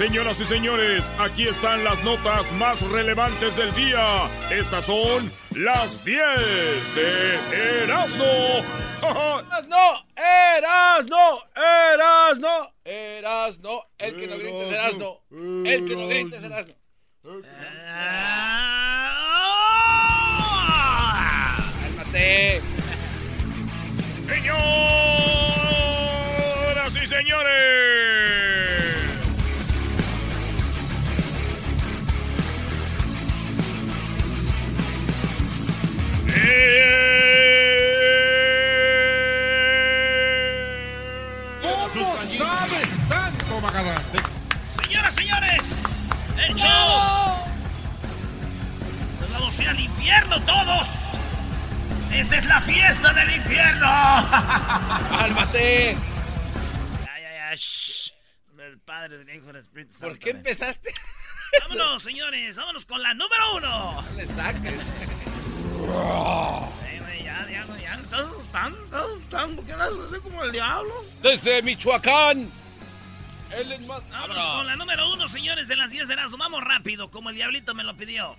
Señoras y señores, aquí están las notas más relevantes del día. Estas son las 10 de Erasmo. Erasno, Erasno, Erasno, Erasno, el que no grite es Erasno, el que no grite es Erasno. ¡Cálmate! Señoras y señores. ¿Cómo sabes tanto, Magadán? Señoras, señores, el show. Nos vamos a ir al infierno todos. Esta es la fiesta del infierno. ¡Cálmate! Ya, ya, ya. shh. El Padre del Hijo del Espíritu Santo. ¿Por qué empezaste? Vámonos, señores. Vámonos con la número uno. No le saques. Todos están, todos están. ¿Por qué no haces como el diablo? Desde Michoacán. Él es más. Vámonos con la número uno, señores, de las 10 de Erasmo. Vamos rápido, como el diablito me lo pidió.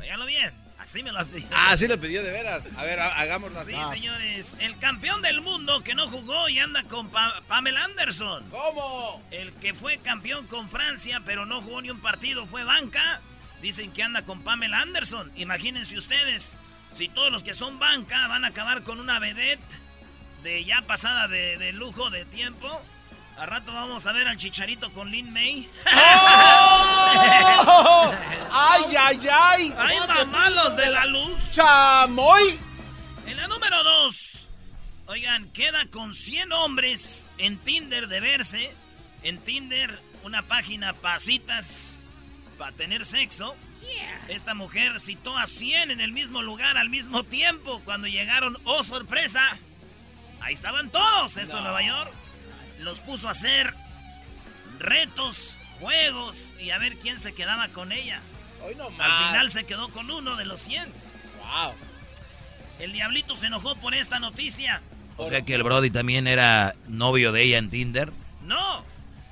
Óigalo bien. Así me lo has pedido. Ah, sí lo pidió de veras. A ver, ha- hagámoslo así. Sí, señores. El campeón del mundo que no jugó y anda con Pa- Pamela Anderson. ¿Cómo? El que fue campeón con Francia, pero no jugó ni un partido, fue banca. Dicen que anda con Pamela Anderson. Imagínense ustedes, si todos los que son banca van a acabar con una vedette de ya pasada de, de lujo de tiempo. A rato vamos a ver al chicharito con Lin May. ¡Oh! ¡Ay, ay, ay! ¡Ay, mamá, los de la luz! ¡Chamoy! En la número 2, oigan, queda con 100 hombres en Tinder de verse. En Tinder, una página para citas, para tener sexo. Esta mujer citó a 100 en el mismo lugar al mismo tiempo. Cuando llegaron, ¡oh, sorpresa! Ahí estaban todos, esto en Nueva York. Los puso a hacer retos, juegos y a ver quién se quedaba con ella. Hoy no Al final se quedó con uno de los 100. Wow. El diablito se enojó por esta noticia. O sea que el Brody también era novio de ella en Tinder.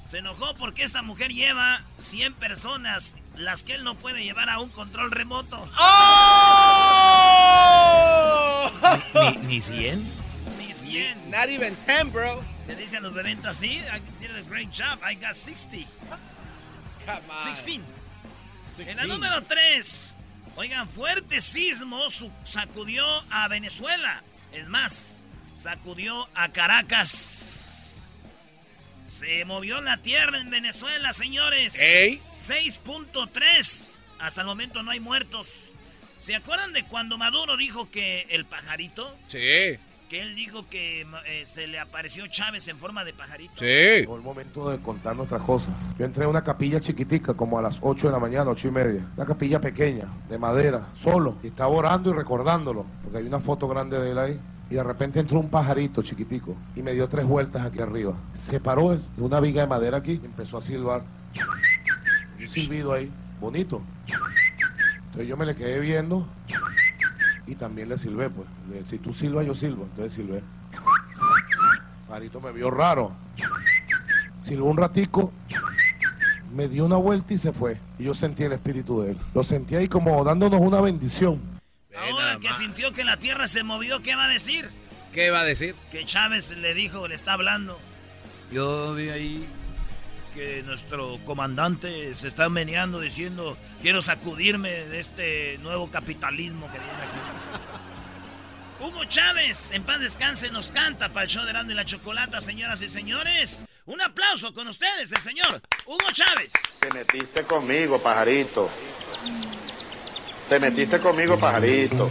Se enojó porque esta mujer lleva 100 personas, las que él no puede llevar a un control remoto. ¡Oh! Ni, ni 100. Ni 100. Not even 10, bro. Le dicen los de venta así, I did a great job, I got 60. Come on. 16. En la número 3, oigan, fuerte sismo sacudió a Venezuela. Es más, sacudió a Caracas. Se movió la tierra en Venezuela, señores. Ey. 6.3. Hasta el momento no hay muertos. ¿Se acuerdan de cuando Maduro dijo que el pajarito? Sí, Que él dijo que eh, se le apareció Chávez en forma de pajarito. sí. Llegó el momento de contar nuestras cosas. Yo entré a una capilla chiquitica, como a las 8 de la mañana, 8 y media. Una capilla pequeña, de madera, solo. Y estaba orando y recordándolo, porque hay una foto grande de él ahí. Y de repente entró un pajarito chiquitico y me dio tres vueltas aquí arriba. Se paró de una viga de madera aquí y empezó a silbar. Un silbido ahí, bonito. Entonces yo me le quedé viendo y también le silbé, pues. Si tú silbas, yo silbo. Entonces silbé. Pajarito me vio raro. Silbó un ratico, me dio una vuelta y se fue. Y yo sentí el espíritu de él. Lo sentí ahí como dándonos una bendición. Que sintió que la tierra se movió, ¿qué va a decir? ¿Qué va a decir? Que Chávez le dijo, le está hablando. Yo vi ahí que nuestro comandante se está meneando diciendo, quiero sacudirme de este nuevo capitalismo que viene aquí. Hugo Chávez, en paz descanse, nos canta para el show de Erasmo y la Chocolata, señoras y señores. Un aplauso con ustedes, el señor Hugo Chávez. Te metiste conmigo, pajarito. Te metiste conmigo, pajarito.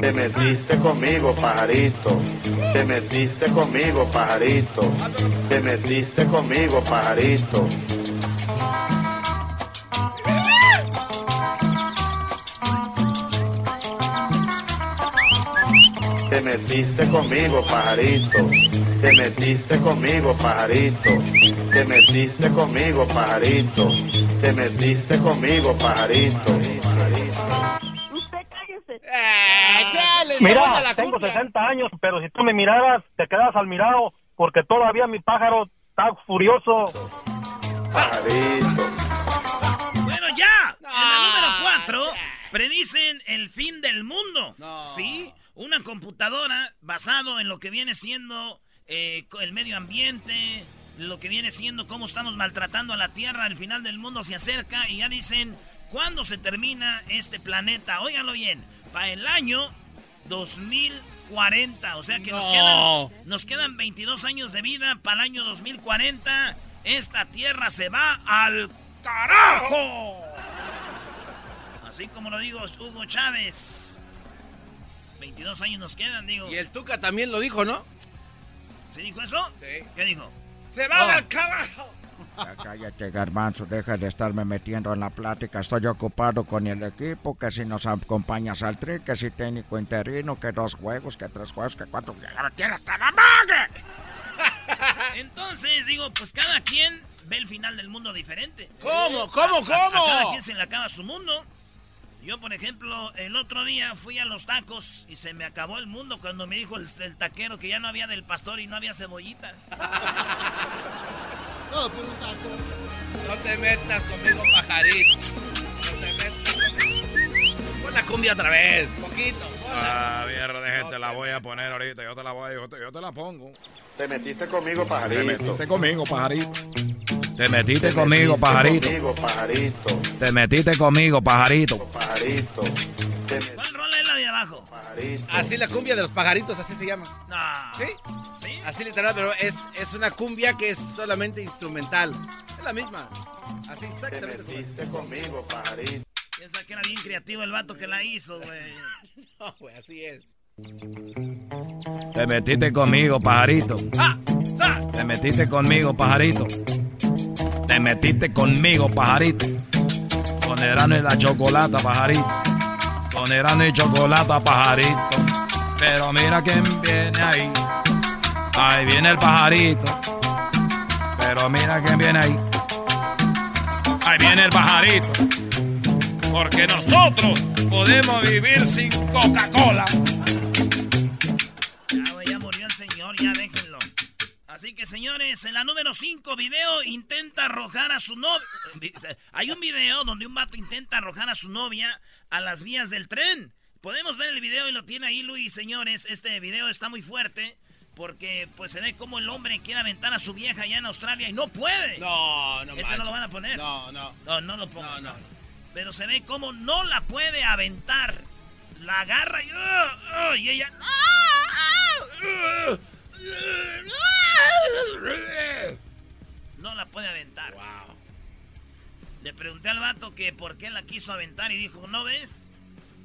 Te metiste conmigo, pajarito. Te metiste conmigo, pajarito. Te metiste conmigo, pajarito. Te metiste conmigo, pajarito. Te metiste conmigo, pajarito. Te metiste conmigo, pajarito. Te metiste conmigo, pajarito. Mira, tengo 60 años, pero si tú me miraras, te quedas al mirado, porque todavía mi pájaro está furioso. Pajarito. Bueno, ya. en la número 4 predicen el fin del mundo. ¿Sí? Una computadora basado en lo que viene siendo eh, el medio ambiente, lo que viene siendo cómo estamos maltratando a la Tierra, el final del mundo se acerca y ya dicen cuándo se termina este planeta. Óiganlo bien, para el año 2040, o sea que nos, No. quedan, nos quedan 22 años de vida para el año 2040. Esta Tierra se va al carajo. Así como lo digo Hugo Chávez. 22 años nos quedan, digo. Y el Tuca también lo dijo, ¿no? ¿Se dijo eso? Sí. ¿Qué dijo? ¡Se va Oh. al carajo! Ya cállate, garbanzo, deja de estarme metiendo en la plática. Estoy ocupado con el equipo, que si nos acompañas al tri, que si técnico interino, que dos juegos, que tres juegos, que cuatro... ahora tiene hasta la madre. Entonces, digo, pues cada quien ve el final del mundo diferente. ¿Cómo? ¿Cómo? A- a- a ¿Cómo? cada quien se le acaba su mundo. Yo, por ejemplo, el otro día fui a los tacos y se me acabó el mundo cuando me dijo el, el taquero que ya no había del pastor y no había cebollitas. No te metas conmigo, pajarito. No te metas conmigo. Pon la cumbia otra vez, poquito. ponla. Ah, mierda de gente, la voy a poner ahorita. Yo te la voy, yo te, yo te la pongo. Te metiste conmigo, Te pajarito. metiste conmigo, pajarito. Te metiste Te conmigo, metiste pajarito. Conmigo, pajarito. Te metiste conmigo, pajarito. Pajarito. Te metiste ¿Cuál rola es la de abajo? pajarito. Así la cumbia de los pajaritos, así se llama. No. ¿Sí? ¿Sí? Así literal, pero es, es una cumbia que es solamente instrumental. Es la misma. Así Te exactamente. como- metiste conmigo, pajarito. Piensa que era bien creativo el vato que la hizo, güey. No, güey, así es. Te metiste conmigo, pajarito. ¡Ah! ¡Sa! Te metiste conmigo, pajarito. Te metiste conmigo, pajarito. Con Erano y la chocolata, pajarito. Con Erano y chocolata, pajarito. Pero mira quién viene ahí. Ahí viene el pajarito. Pero mira quién viene ahí. Ahí viene el pajarito. Porque nosotros podemos vivir sin Coca-Cola. Ya, ya murió el señor, ya déjenlo. Así que, señores, en la número 5, video intenta arrojar a su novia. Hay un video donde un vato intenta arrojar a su novia a las vías del tren. Podemos ver el video y lo tiene ahí Luis, señores. Este video está muy fuerte porque pues se ve como el hombre quiere aventar a su vieja allá en Australia y no puede. No, no Ese no manches. lo van a poner. No, no. No, no lo pongo. No, no. Pero se ve como no la puede aventar. La agarra y, ¡ah! ¡ah! y ella. No la puede aventar. Wow. Le pregunté al vato que por qué la quiso aventar y dijo, ¿no ves?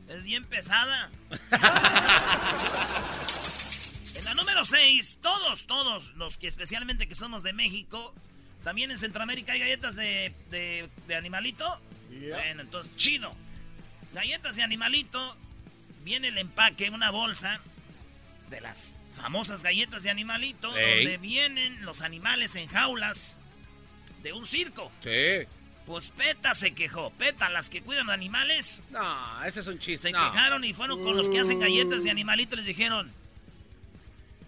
Es bien pesada. en la número 6, todos, todos los que especialmente que somos de México, también en Centroamérica hay galletas de, de- de animalito. Bueno, entonces, chido. Galletas de animalito, viene el empaque, una bolsa de las famosas galletas de animalito, Ey. donde vienen los animales en jaulas de un circo. Sí. Pues PETA se quejó. PETA, las que cuidan animales, No, ese es un chiste. se no. quejaron y fueron con los que hacen galletas de animalitos. Les dijeron: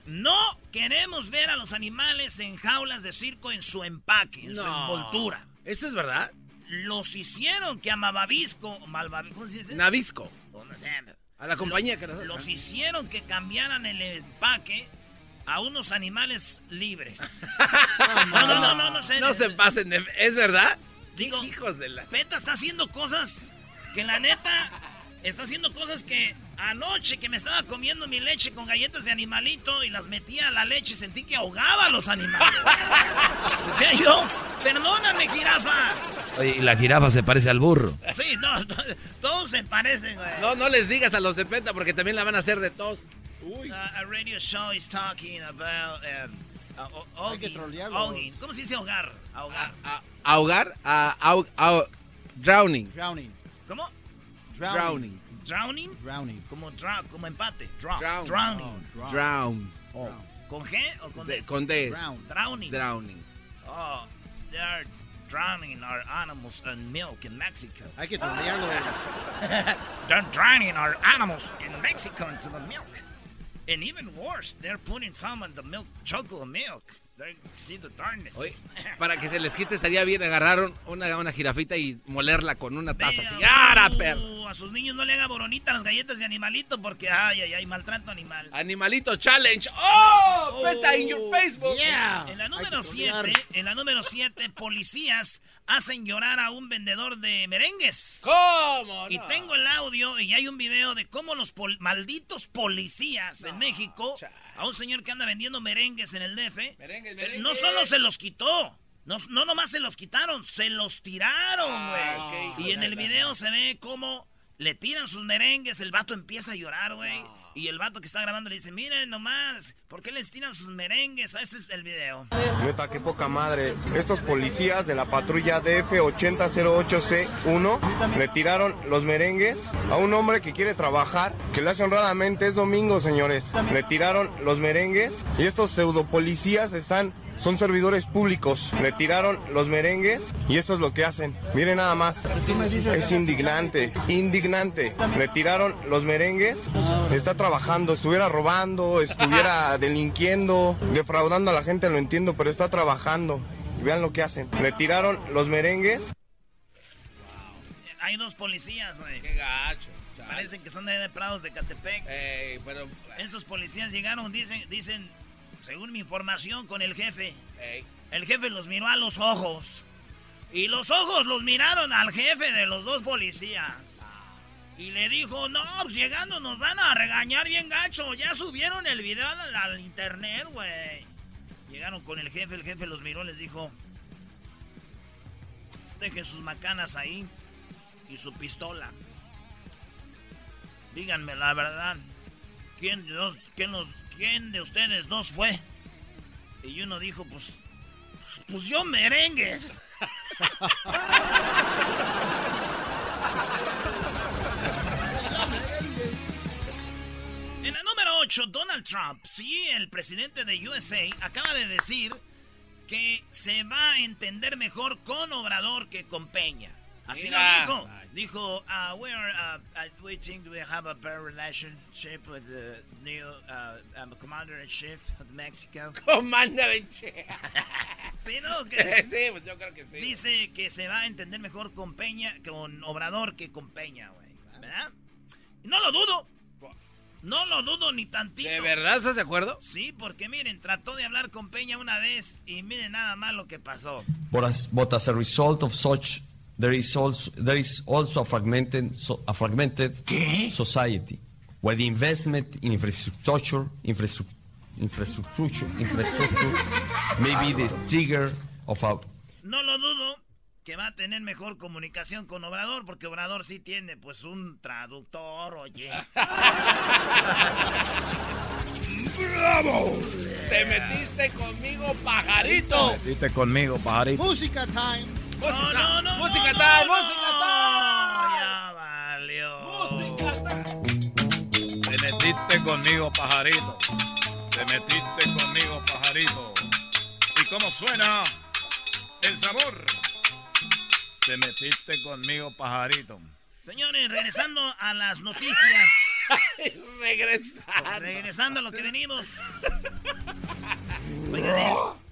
No queremos ver a los animales en jaulas de circo en su empaque, en su envoltura. ¿Eso es verdad? Los hicieron que a Malvavisco, Malvavisco ¿cómo se dice? Navisco. A la compañía que nos... Los hicieron que cambiaran el empaque a unos animales libres. no, no, no, no, no sé. No se pasen de... ¿Es verdad? Digo, Hijos de la... Peta está haciendo cosas que la neta está haciendo cosas que anoche que me estaba comiendo mi leche con galletas de animalito y las metía a la leche sentí que ahogaba a los animales. Decía yo, perdóname, jirafa. Oye, y la jirafa se parece al burro. Sí, no, no, todos se parecen, güey. No, no les digas a los de Peta porque también la van a hacer de tos. Uy. Uh, a radio show is talking about um, uh, o- Hay que trolearlo. ¿Cómo se dice ahogar? Ahogar. Ahogar ahog- drowning. Drowning. ¿Cómo? Drowning. Drowning. Drowning. Drowning. Como, dra- como empate. Drown. Drown. Drowning. Oh, drown. Oh. ¿Con G o con D? De- con D. Drown. Drowning. Drowning. Oh, they're drowning our animals in milk in Mexico. Hay que trolearlo. they're drowning our animals in Mexico into the milk. And even worse, they're putting some in the milk, chocolate milk. Oye, para que se les quite estaría bien agarrar una, una jirafita y molerla con una taza así. ¡Ara, perro! Uh, a sus niños no le haga boronita las galletas de animalito porque, ay, ay, ay, maltrato animal. Animalito Challenge. ¡Oh! Peta in your Facebook. En la número 7, en la número 7, policías hacen llorar a un vendedor de merengues. ¿Cómo? Y no? tengo el audio y hay un video de cómo los pol- malditos policías en México a un señor que anda vendiendo merengues en el DF. No solo se los quitó. No, no nomás se los quitaron, se los tiraron, güey. Ah, hijos y en el video se ve cómo le tiran sus merengues, el vato empieza a llorar, güey. Y el vato que está grabando le dice, miren nomás, ¿por qué les tiran sus merengues? Ah, Este es el video. Neta, qué poca madre. Estos policías de la patrulla DF8008C1 le tiraron los merengues a un hombre que quiere trabajar, que lo hace honradamente. Es domingo, señores. Le tiraron los merengues y estos pseudo policías están. Son servidores públicos. Le tiraron los merengues y eso es lo que hacen. Miren nada más. Es indignante, indignante. Le tiraron los merengues. Está trabajando, estuviera robando, estuviera delinquiendo, defraudando a la gente, lo entiendo, pero está trabajando. Vean lo que hacen. Le tiraron los merengues. Hay dos policías, güey. Qué gacho. chale. Parecen que son de, de Prados de Catepec. Ey, pero... Estos policías llegaron, dicen, dicen, según mi información, con el jefe. El jefe los miró a los ojos. Y los ojos los miraron al jefe de los dos policías. Y le dijo, no, pues llegando nos van a regañar bien gacho. Ya subieron el video al, al internet, güey. Llegaron con el jefe, el jefe los miró, les dijo, dejen sus macanas ahí y su pistola. Díganme la verdad. ¿Quién dos- quién los- quién de ustedes dos fue? Y uno dijo, pues, pues, yo merengues. En la número 8, Donald Trump, sí, el presidente de USA, acaba de decir que se va a entender mejor con Obrador que con Peña. Así Mira. lo dijo. Dijo, uh, we, are, uh, uh, we think we have a better relationship with the new uh, um, commander-in-chief of Mexico. Commander in chief. Sí, ¿no? Que- sí, pues yo creo que sí. Dice que se va a entender mejor con Peña, con Obrador que con Peña, güey. ¿Verdad? Y no lo dudo. No lo dudo ni tantito. ¿De verdad estás de acuerdo? Sí, porque miren, trató de hablar con Peña una vez y miren nada más lo que pasó. But as, but as a result of such, there is also, there is also a fragmented, so, a fragmented society, where the investment in infrastructure, infrastru- infrastructure, infrastructure may be the trigger of a No lo dudo que va a tener mejor comunicación con Obrador, porque Obrador sí tiene pues un traductor, oye. ¡Bravo! Te metiste conmigo, pajarito. Viste conmigo, pajarito. Música time. No, no, Música no, Ya valió. Música time. Te metiste conmigo, pajarito. Te metiste conmigo, pajarito. ¿Y cómo suena el sabor? Te metiste conmigo, pajarito. Señores, regresando a las noticias. Regresando. Regresando a lo que venimos. Oigan,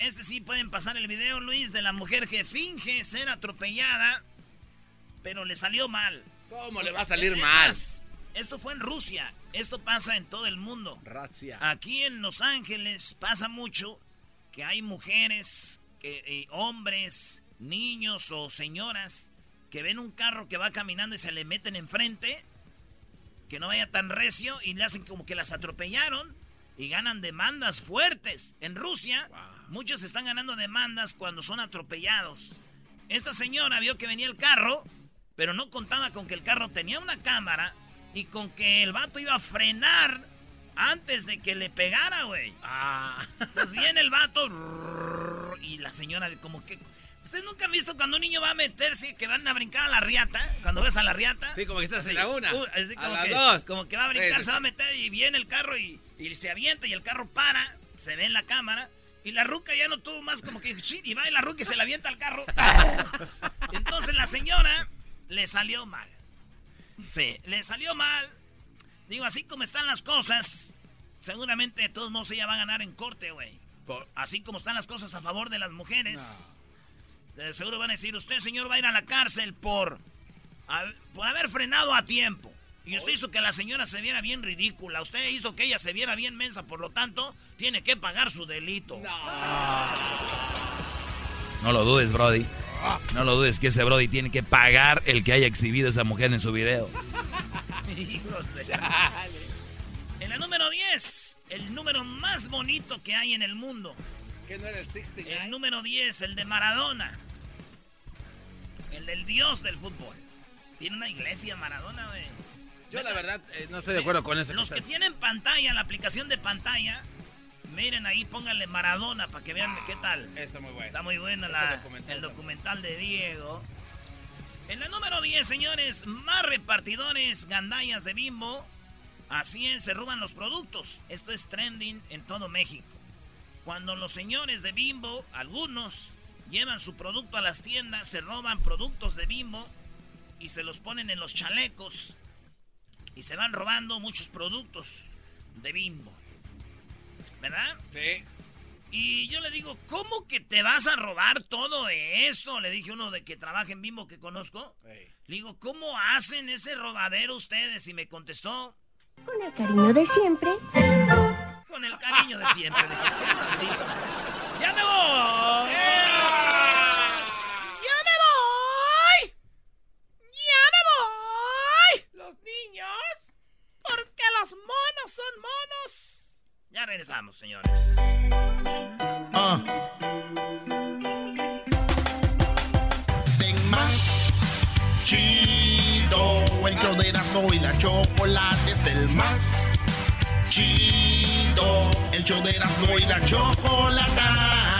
este sí pueden pasar el video, Luis, de la mujer que finge ser atropellada, pero le salió mal. ¿Cómo le va a salir mal? Esto fue en Rusia. Esto pasa en todo el mundo. Razzia. Aquí en Los Ángeles pasa mucho que hay mujeres, que, eh, hombres, niños o señoras que ven un carro que va caminando y se le meten enfrente, que no vaya tan recio y le hacen como que las atropellaron y ganan demandas fuertes. En Rusia, muchos están ganando demandas cuando son atropellados. Esta señora vio que venía el carro, pero no contaba con que el carro tenía una cámara y con que el vato iba a frenar antes de que le pegara, güey. Ah. Viene el vato y la señora como que ¿Ustedes nunca han visto cuando un niño va a meterse, que van a brincar a la riata? Cuando ves a la riata. Sí, como que estás en la una. Uh, a como, que, dos. como que va a brincar, se va a meter y viene el carro y, y, se avienta y el carro para, se ve en la cámara. Y la ruca ya no tuvo más como que... Y va y la ruca y se la avienta al carro. Entonces la señora le salió mal. Sí, le salió mal. Digo, así como están las cosas, seguramente de todos modos ella va a ganar en corte, güey. Así como están las cosas a favor de las mujeres seguro van a decir, usted señor va a ir a la cárcel por, por haber frenado a tiempo. Y usted hizo que la señora se viera bien ridícula. Usted hizo que ella se viera bien mensa. Por lo tanto, tiene que pagar su delito. No, no lo dudes, Brody. No lo dudes que ese Brody tiene que pagar el que haya exhibido a esa mujer en su video. en la número 10, el número más bonito que hay en el mundo. ¿Qué no era el 69? El número 10, el de Maradona. El del dios del fútbol. Tiene una iglesia Maradona, güey. Yo la verdad eh, no estoy de acuerdo con eso. Los que, tienen pantalla, la aplicación de pantalla, miren ahí, pónganle Maradona para que vean qué tal. Está muy bueno. Está muy bueno el documental de Diego. En la número 10, señores, más repartidores gandallas de bimbo. Así es, se roban los productos. Esto es trending en todo México. Cuando los señores de bimbo, algunos, llevan su producto a las tiendas, se roban productos de bimbo y se los ponen en los chalecos y se van robando muchos productos de bimbo. ¿Verdad? Sí. Y yo le digo, ¿cómo que te vas a robar todo eso? Le dije uno de que trabaja en Bimbo que conozco. Le digo, ¿cómo hacen ese robadero ustedes? Y me contestó. Con el cariño de siempre con el cariño de siempre. ¡Ya me voy! ¡Ya me voy! ¡Ya me voy! Los niños, porque los monos son monos. Regresamos, señores. Ah. Más chido, el yo de y la chocolate es el más chido. El show de Erasmo y la chocolata.